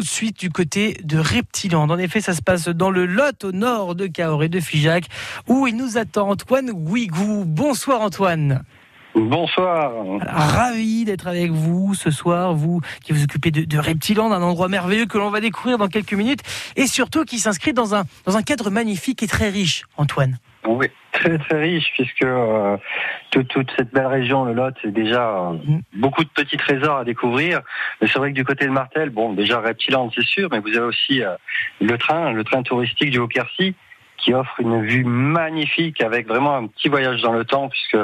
Tout de suite du côté de Reptiland. En effet, ça se passe dans le Lot au nord de Cahors et de Figeac où il nous attend Antoine Guigou. Bonsoir Antoine. Bonsoir. Ravi d'être avec vous ce soir, vous qui vous occupez de, de Reptiland, un endroit merveilleux que l'on va découvrir dans quelques minutes et surtout qui s'inscrit dans un, dans un cadre magnifique et très riche, Antoine. Oui, très très riche puisque euh, toute, toute, cette belle région, le Lot, c'est déjà mm. beaucoup de petits trésors à découvrir. Mais c'est vrai que du côté de Martel, bon, déjà Reptiland, c'est sûr, mais vous avez aussi euh, le train, le train touristique du Haut-Quercy qui offre une vue magnifique avec vraiment un petit voyage dans le temps puisque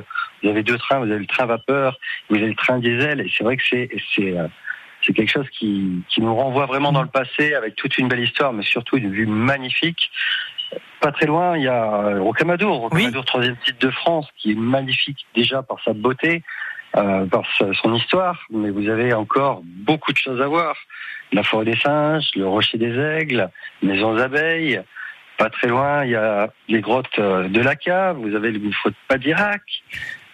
vous avez deux trains, vous avez le train vapeur, vous avez le train diesel et c'est vrai que c'est c'est euh, c'est quelque chose qui, qui nous renvoie vraiment dans le passé avec toute une belle histoire, mais surtout une vue magnifique. Pas très loin, il y a euh, Rocamadour, Rocamadour, troisième titre de France, qui est magnifique déjà par sa beauté, euh, par son histoire, mais vous avez encore beaucoup de choses à voir. La forêt des singes, le rocher des aigles, maisons abeilles. Pas très loin, il y a les grottes euh, de la cave, vous avez le gouffre de Padirac,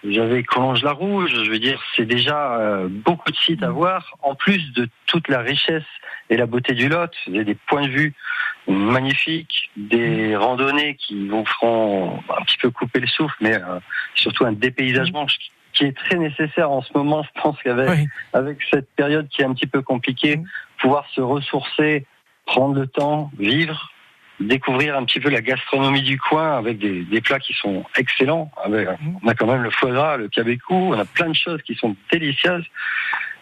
vous avez Collonges-la Rouge, je veux dire, c'est déjà euh, beaucoup de sites à voir, en plus de toute la richesse et la beauté du Lot. Vous avez des points de vue magnifiques, des randonnées qui vous feront un petit peu couper le souffle, mais euh, surtout un dépaysagement qui est très nécessaire en ce moment. Je pense qu'avec avec cette période qui est un petit peu compliquée, pouvoir se ressourcer, prendre le temps, vivre, découvrir un petit peu la gastronomie du coin avec des, des plats qui sont excellents. Ah ben, on a quand même le foie gras, le cabécou, on a plein de choses qui sont délicieuses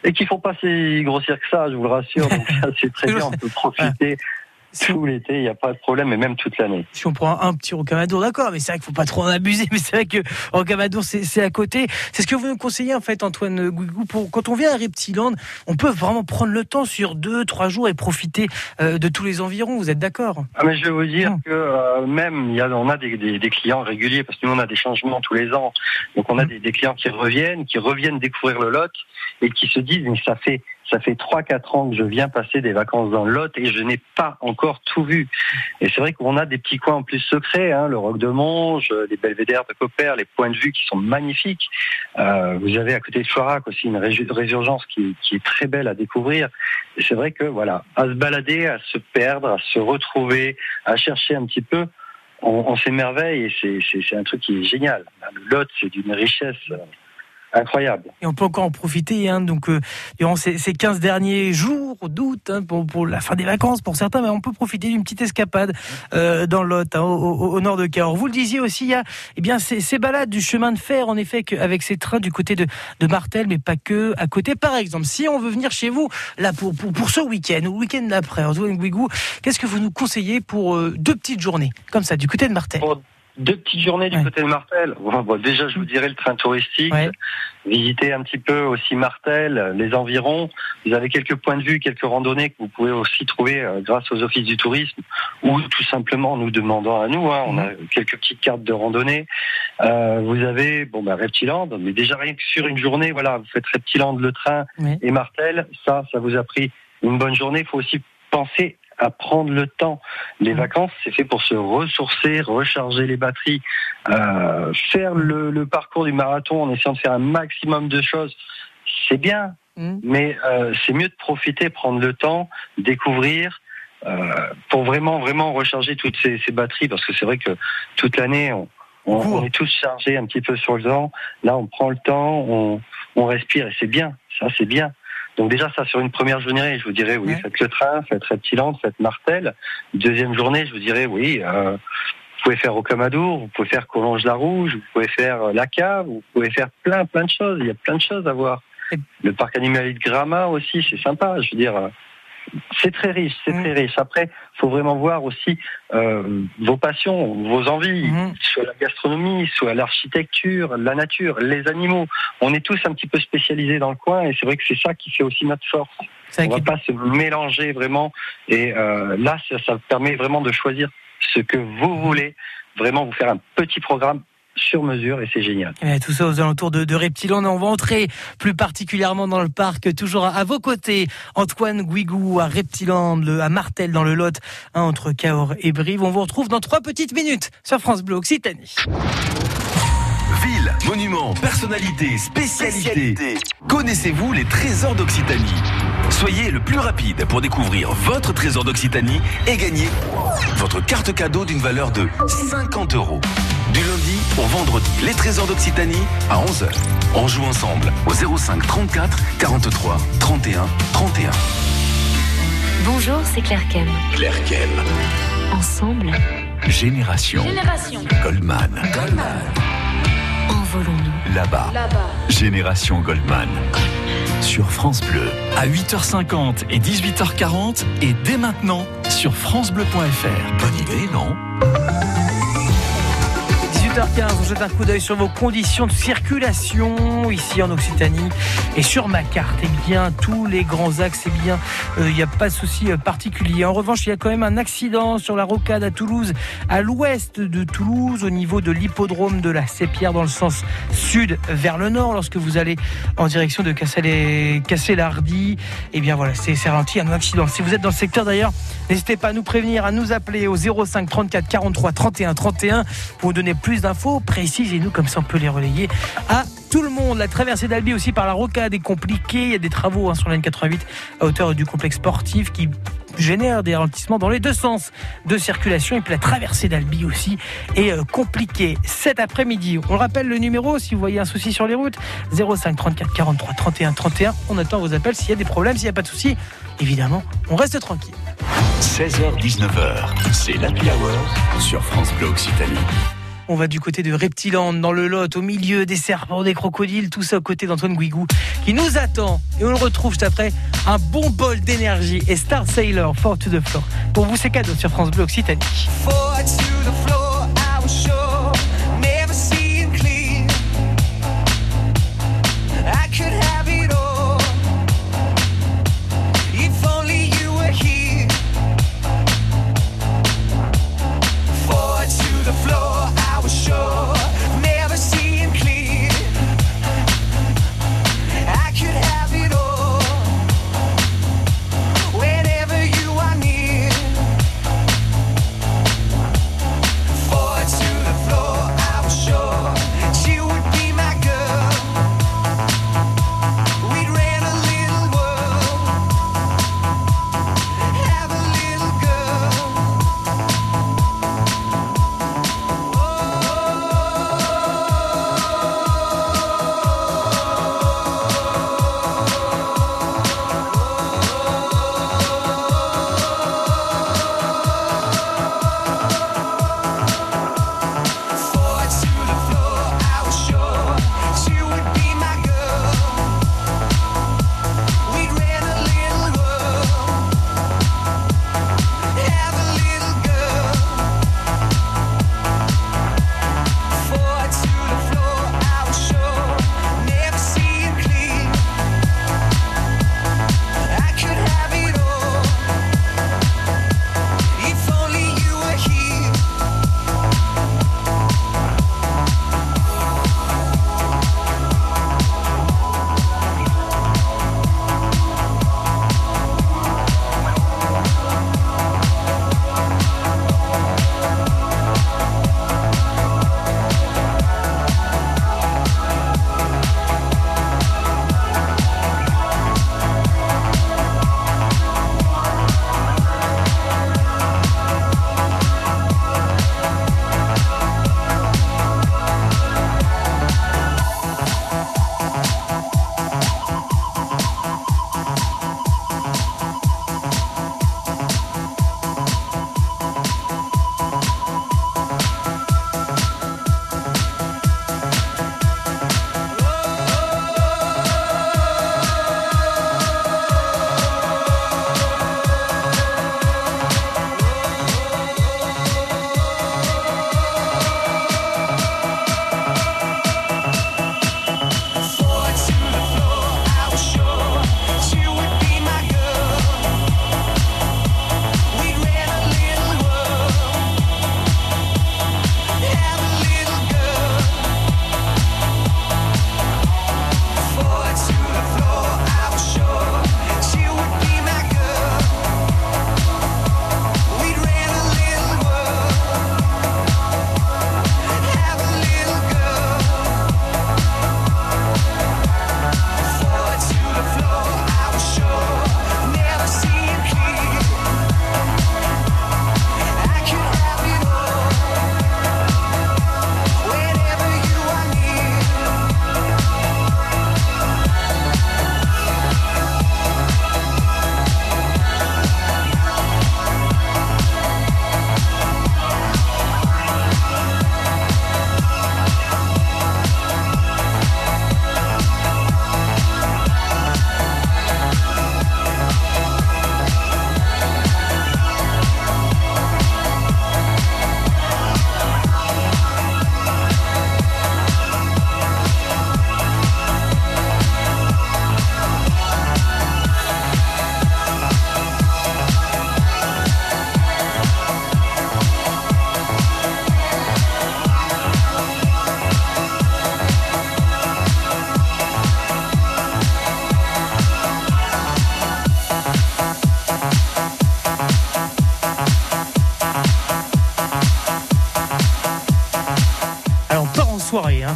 et qui font pas si grossir que ça, je vous le rassure. Donc c'est très bien, on peut profiter tout l'été, il n'y a pas de problème, et même toute l'année. Si on prend un petit rocamadour, d'accord, mais c'est vrai qu'il ne faut pas trop en abuser, mais c'est vrai que rocamadour, c'est à côté. C'est ce que vous nous conseillez, en fait, Antoine Guigou, pour, quand on vient à Reptiland, on peut vraiment prendre le temps sur deux, trois jours et profiter euh, de tous les environs, vous êtes d'accord? Ah, mais Je vais vous dire que euh, même, y a, on a des, des, clients réguliers, parce que nous, on a des changements tous les ans, donc on a mmh. des, des clients qui reviennent, qui reviennent découvrir le lot, et qui se disent, mais ça fait ça fait 3-4 ans que je viens passer des vacances dans le Lot et je n'ai pas encore tout vu. Et c'est vrai qu'on a des petits coins en plus secrets, hein, le Roc de Monge, les belvédères de Copper, les points de vue qui sont magnifiques. Euh, vous avez à côté de Choirac aussi une résurgence qui, est très belle à découvrir. Et c'est vrai que voilà, à se balader, à se perdre, à se retrouver, à chercher un petit peu, on, on s'émerveille et c'est un truc qui est génial. Le Lot, c'est d'une richesse incroyable. Et on peut encore en profiter hein, donc, euh, durant ces, ces, 15 derniers jours d'août, hein, pour, pour, la fin des vacances pour certains, mais on peut profiter d'une petite escapade euh, dans l'Hôte, hein, au, au, nord de Cahors. Vous le disiez aussi, il y a eh bien, ces, ces, balades du chemin de fer, en effet, avec ces trains du côté de, de Martel, mais pas que à côté. Par exemple, si on veut venir chez vous, là, pour, pour, pour ce week-end ou le week-end d'après, qu'est-ce que vous nous conseillez pour euh, deux petites journées, comme ça, du côté de Martel? Deux petites journées du côté de Martel. Bon, déjà, je vous dirais le train touristique. Visiter un petit peu aussi Martel, les environs. Vous avez quelques points de vue, quelques randonnées que vous pouvez aussi trouver euh, grâce aux offices du tourisme ou tout simplement nous demandant à nous. Hein, on a quelques petites cartes de randonnée. Euh, vous avez bon bah Reptiland, mais déjà rien que sur une journée, voilà, vous faites Reptiland, le train et Martel. Ça, ça vous a pris une bonne journée. Il faut aussi penser à prendre le temps. Les vacances, c'est fait pour se ressourcer, recharger les batteries, euh, faire le, le, parcours du marathon en essayant de faire un maximum de choses. C'est bien, mmh. mais euh, c'est mieux de profiter, prendre le temps, découvrir. Euh, pour vraiment vraiment recharger toutes ces, ces batteries parce que c'est vrai que toute l'année on, on, est tous chargés un petit peu sur le temps là on prend le temps on, on respire et c'est bien ça c'est bien donc déjà ça sur une première journée, je vous dirais oui, faites le train, faites Reptiland, faites Martel. Deuxième journée, je vous dirais oui, euh, vous pouvez faire Rocamadour, vous pouvez faire Collonges-la Rouge, vous pouvez faire euh, La Cave, vous pouvez faire plein plein de choses. Il y a plein de choses à voir. Le parc animalier de Gramma aussi, c'est sympa. Je veux dire, euh, c'est très riche, c'est très riche. Après, faut vraiment voir aussi euh, vos passions, vos envies, mhm. soit la gastronomie, soit l'architecture, la nature, les animaux. On est tous un petit peu spécialisés dans le coin et c'est vrai que c'est ça qui fait aussi notre force. On ne va pas se mélanger vraiment. Et euh, là, ça, ça permet vraiment de choisir ce que vous voulez, vraiment vous faire un petit programme sur mesure et c'est génial. Et tout ça aux alentours de, de Reptiland. On va entrer plus particulièrement dans le parc, toujours à, vos côtés. Antoine Guigou à Reptiland, à Martel dans le Lot, hein, entre Cahors et Brive. On vous retrouve dans trois petites minutes sur France Bleu Occitanie. Ville, monuments, personnalités, spécialités. Connaissez-vous les trésors d'Occitanie? Soyez le plus rapide pour découvrir votre trésor d'Occitanie et gagner votre carte cadeau d'une valeur de 50 euros. Du lundi au vendredi, les trésors d'Occitanie à 11h. On joue ensemble au 05 34 43 31 31. Bonjour, c'est Claire Kem. Claire Kem. Ensemble, Génération. Génération. Goldman. Goldman. envolons-nous. Là-bas. Là-bas. Génération Goldman. Sur France Bleu. À 8h50 et 18h40 et dès maintenant sur francebleu.fr. Bonne idée, non? 18h15, on jette un coup d'œil sur vos conditions de circulation ici en Occitanie et sur ma carte. Eh bien, tous les grands axes, eh bien, il n'y a pas de souci euh, particulier. En revanche, il y a quand même un accident sur la rocade à Toulouse, à l'ouest de Toulouse, au niveau de l'hippodrome de la Sépierre, dans le sens sud vers le nord, lorsque vous allez en direction de Cassel-Hardy. Eh bien, voilà, c'est ralenti, un accident. Si vous êtes dans le secteur d'ailleurs, n'hésitez pas à nous prévenir, à nous appeler au 05 34 43 31 31 pour nous donner plus d'infos précises et nous, comme ça, on peut les relayer à tout le monde. La traversée d'Albi aussi par la rocade est compliquée. Il y a des travaux hein, sur la ligne 88 à hauteur du complexe sportif qui génère des ralentissements dans les deux sens de circulation et puis la traversée d'Albi aussi est euh, compliquée cet après-midi. On rappelle le numéro si vous voyez un souci sur les routes 05 34 43 31 31. On attend vos appels s'il y a des problèmes, s'il n'y a pas de souci. Évidemment, on reste tranquille. 16h-19h, c'est l'Happy Hour sur France Bleu Occitanie. On va du côté de Reptiland, dans le Lot, au milieu des serpents, des crocodiles, tout ça aux côtés d'Antoine Guigou, qui nous attend. Et on le retrouve juste après un bon bol d'énergie et Star Sailor, Fort to the Floor. Pour vous, c'est cadeau sur France Bleu Occitanie.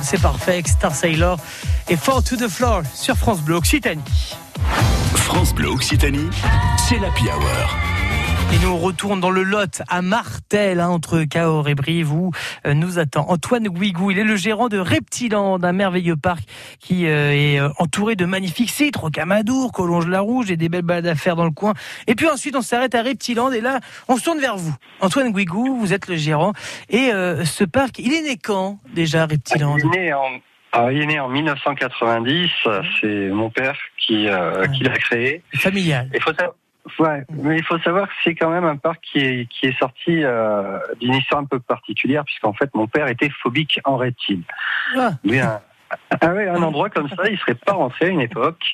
C'est parfait, Star Sailor et Fall to the Floor sur France Bleu Occitanie. France Bleu Occitanie, c'est l'Happy Hour. Et nous on retourne dans le Lot à Martel, hein, entre Cahors et Brive, où euh, nous attend Antoine Guigou. Il est le gérant de Reptiland, un merveilleux parc qui euh, est euh, entouré de magnifiques sites, Rocamadour, Collonges-la-Rouge et des belles balades à faire dans le coin. Et puis ensuite, on s'arrête à Reptiland et là, on se tourne vers vous. Antoine Guigou, vous êtes le gérant. Et euh, ce parc, il est né quand déjà, Reptiland Il est né en, ah, il est né en 1990. C'est mon père qui, euh, qui l'a créé. Familial. Il faut savoir, ouais, mais il faut savoir que c'est quand même un parc qui est, qui est sorti euh, d'une histoire un peu particulière, puisqu'en fait, mon père était phobique en reptile. Ah. Un, ah ouais, un endroit comme ça, il serait pas rentré à une époque.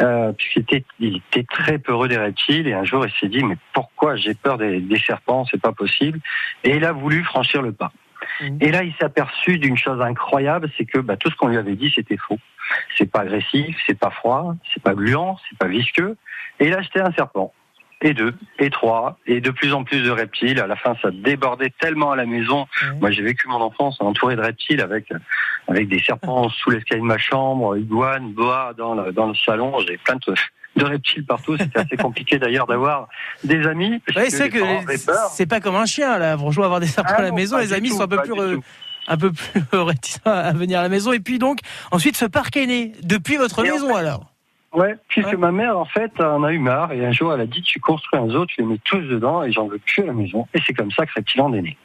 Euh, puisqu'il était, il était très peureux des reptiles et un jour il s'est dit mais pourquoi j'ai peur des, des serpents c'est pas possible et il a voulu franchir le pas Mhm. et là il s'est aperçu d'une chose incroyable c'est que bah, tout ce qu'on lui avait dit c'était faux c'est pas agressif c'est pas froid c'est pas gluant c'est pas visqueux et il a acheté un serpent et deux, et trois, et de plus en plus de reptiles. À la fin, ça débordait tellement à la maison. Mhm. Moi, j'ai vécu mon enfance entouré de reptiles avec avec des serpents sous l'escalier de ma chambre, iguanes, boas dans le, dans le salon. J'ai plein de, de reptiles partout. C'était assez compliqué d'ailleurs d'avoir des amis. Ouais, c'est que c'est pas comme un chien là. Franchement, avoir des serpents Ah à la non, maison, les amis tout, sont un peu plus euh, un peu plus réticents à venir à la maison. Et puis donc, ensuite, ce parc est né depuis votre Et en maison alors. Ouais, puisque Ouais. ma mère, en fait, en a eu marre et un jour, elle a dit tu construis un zoo, tu les mets tous dedans et j'en veux plus à la maison. Et c'est comme ça que Reptiland est né.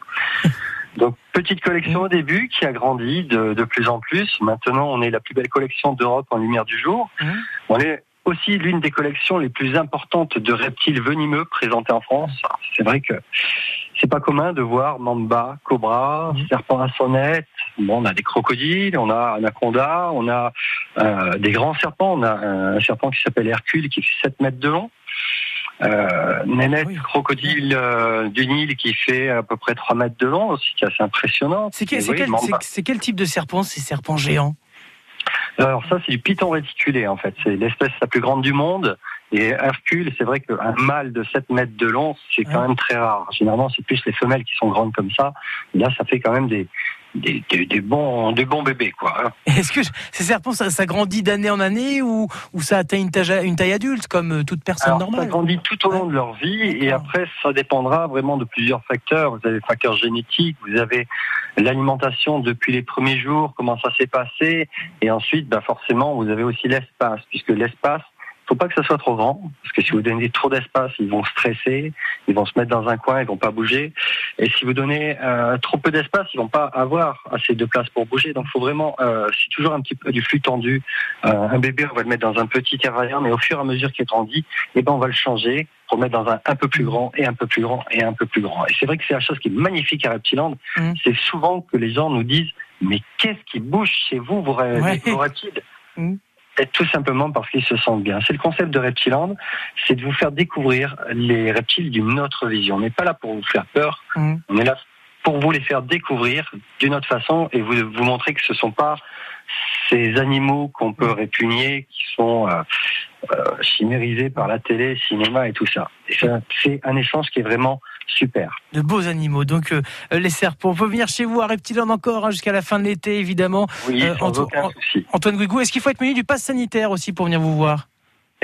Donc, petite collection au début qui a grandi de, de plus en plus. Maintenant, on est la plus belle collection d'Europe en lumière du jour. Mhm. On est aussi l'une des collections les plus importantes de reptiles venimeux présentées en France. C'est vrai que c'est pas commun de voir mamba, cobra, Mhm. serpent à sonnette. Bon, on a des crocodiles, on a anaconda, on a euh, des grands serpents. On a un serpent qui s'appelle Hercule qui fait 7 mètres de long. Euh, Nénette, oui. crocodile euh, du Nil qui fait à peu près 3 mètres de long aussi, qui est assez impressionnant. Quel, oui, quel- c'est quel type de serpent ces serpents géants? Alors ça, c'est du python réticulé en fait. C'est l'espèce la plus grande du monde. Et Hercule, c'est vrai qu'un mâle de 7 mètres de long, c'est quand même très rare. Généralement, c'est plus les femelles qui sont grandes comme ça. Et là, ça fait quand même des, des, des, des bons, des bons bébés, quoi. hein. Est-ce que ces serpents, ça, ça grandit d'année en année ou, ou ça atteint une taille, une taille adulte comme euh, toute personne Alors, normale? ça grandit tout au long de leur vie et après, ça dépendra vraiment de plusieurs facteurs. Vous avez le facteur génétique, vous avez l'alimentation depuis les premiers jours, comment ça s'est passé et ensuite, bah, forcément, vous avez aussi l'espace puisque l'espace, faut pas que ça soit trop grand parce que si vous donnez trop d'espace, ils vont stresser, ils vont se mettre dans un coin, ils vont pas bouger. Et si vous donnez euh, trop peu d'espace, ils vont pas avoir assez de place pour bouger. Donc, faut vraiment, euh, c'est toujours un petit peu du flux tendu. Euh, un bébé, on va le mettre dans un petit terrarium, mais au fur et à mesure qu'il grandit, eh ben, on va le changer pour le mettre dans un un peu plus grand et un peu plus grand et un peu plus grand. Et c'est vrai que c'est la chose qui est magnifique à Reptiland. Mhm. C'est souvent que les gens nous disent, mais qu'est-ce qui bouge chez vous, vos, Ouais. vos? Mhm. Et tout simplement parce qu'ils se sentent bien. C'est le concept de Reptiland, c'est de vous faire découvrir les reptiles d'une autre vision. On n'est pas là pour vous faire peur, Mhm. on est là pour vous les faire découvrir d'une autre façon et vous, vous montrer que ce sont pas ces animaux qu'on peut répugner, qui sont euh, euh, chimérisés par la télé, cinéma et tout ça, c'est un échange qui est vraiment super. de beaux animaux. Donc euh, les serpents, on peut venir chez vous à Reptiland encore hein, jusqu'à la fin de l'été évidemment. Oui, Euh, sans Anto- aucun souci. Antoine Guigou, est-ce qu'il faut être muni du pass sanitaire aussi pour venir vous voir?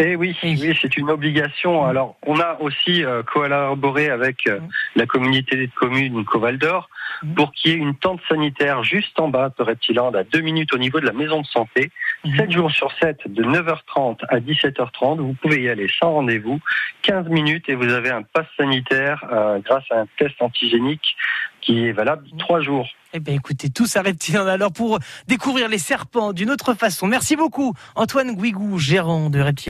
Eh oui, c'est une obligation. Alors, on a aussi euh, collaboré avec euh, la communauté de communes Coval d'Or pour qu'il y ait une tente sanitaire juste en bas de Reptiland, à deux minutes au niveau de la maison de santé. 7 jours sur 7, de 9h30 à 17h30. Vous pouvez y aller sans rendez-vous. 15 minutes et vous avez un pass sanitaire euh, grâce à un test antigénique qui est valable 3 jours. Eh bien écoutez, tous à Reptiland alors pour découvrir les serpents d'une autre façon. Merci beaucoup Antoine Guigou, gérant de Reptiland.